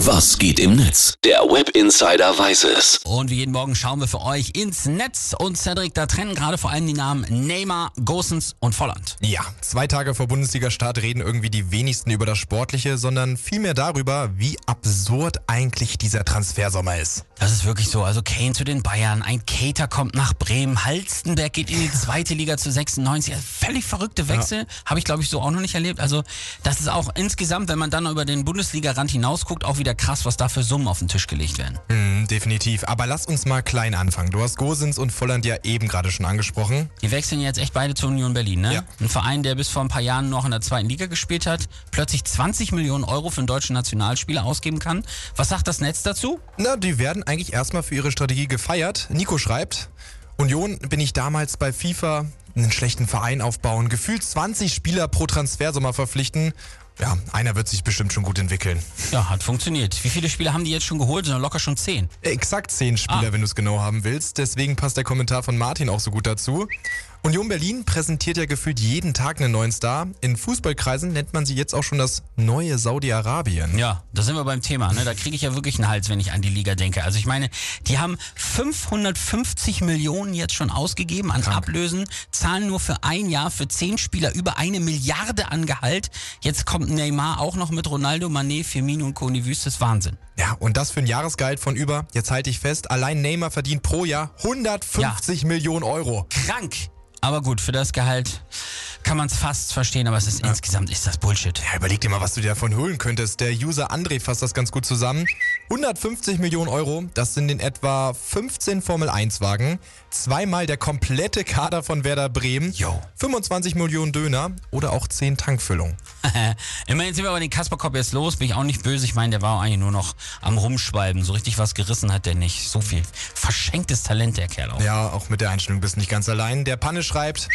Was geht im Netz? Der Web Insider weiß es. Und wie jeden Morgen schauen wir für euch ins Netz. Und Cedric, da trennen gerade vor allem die Namen Neymar, Gosens und Volland. Ja, zwei Tage vor Bundesliga-Start reden irgendwie die wenigsten über das Sportliche, sondern vielmehr darüber, wie absurd eigentlich dieser Transfersommer ist. Das ist wirklich so. Also Kane zu den Bayern, ein Cater kommt nach Bremen, Halstenberg geht in die zweite Liga zu 96. Also völlig verrückte Wechsel. Ja. Habe ich, glaube ich, so auch noch nicht erlebt. Also das ist auch insgesamt, wenn man dann über den Bundesliga-Rand hinausguckt, auch wieder krass, was da für Summen auf den Tisch gelegt werden. Mhm, definitiv. Aber lass uns mal klein anfangen. Du hast Gosens und Volland ja eben gerade schon angesprochen. Die wechseln jetzt echt beide zur Union Berlin, ne? Ja. Ein Verein, der bis vor ein paar Jahren noch in der zweiten Liga gespielt hat, plötzlich 20 Millionen Euro für einen deutschen Nationalspieler ausgeben kann. Was sagt das Netz dazu? Na, die werden eigentlich erstmal für ihre Strategie gefeiert. Nico schreibt, Union bin ich damals bei FIFA einen schlechten Verein aufbauen, gefühlt 20 Spieler pro Transfersommer verpflichten ja, einer wird sich bestimmt schon gut entwickeln. Ja, hat funktioniert. Wie viele Spieler haben die jetzt schon geholt? Sind locker schon zehn. Exakt zehn Spieler, ah. wenn du es genau haben willst. Deswegen passt der Kommentar von Martin auch so gut dazu. Union Berlin präsentiert ja gefühlt jeden Tag einen neuen Star. In Fußballkreisen nennt man sie jetzt auch schon das neue Saudi-Arabien. Ja, da sind wir beim Thema. Ne? Da kriege ich ja wirklich einen Hals, wenn ich an die Liga denke. Also ich meine, die haben 550 Millionen jetzt schon ausgegeben an Krank. Ablösen, zahlen nur für ein Jahr für zehn Spieler über eine Milliarde an Gehalt. Jetzt kommt Neymar auch noch mit Ronaldo, Mané, Firmino und Koni Wüstes. Wahnsinn. Ja, und das für ein Jahresgehalt von über, jetzt halte ich fest, allein Neymar verdient pro Jahr 150 ja. Millionen Euro. Krank. Aber gut, für das Gehalt kann man es fast verstehen, aber es ist ja. insgesamt ist das Bullshit. Ja, überleg dir mal, was du dir davon holen könntest. Der User André fasst das ganz gut zusammen. 150 Millionen Euro, das sind in etwa 15 Formel 1 Wagen, zweimal der komplette Kader von Werder Bremen, Yo. 25 Millionen Döner oder auch 10 Tankfüllungen. Immerhin sind wir aber den Kasperkopf jetzt los, bin ich auch nicht böse. Ich meine, der war eigentlich nur noch am Rumschwalben. So richtig was gerissen hat der nicht. So viel verschenktes Talent, der Kerl auch. Ja, auch mit der Einstellung bist du nicht ganz allein. Der Panne schreibt,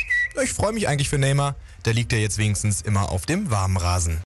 ich freue mich eigentlich für Neymar. Der liegt ja jetzt wenigstens immer auf dem warmen Rasen.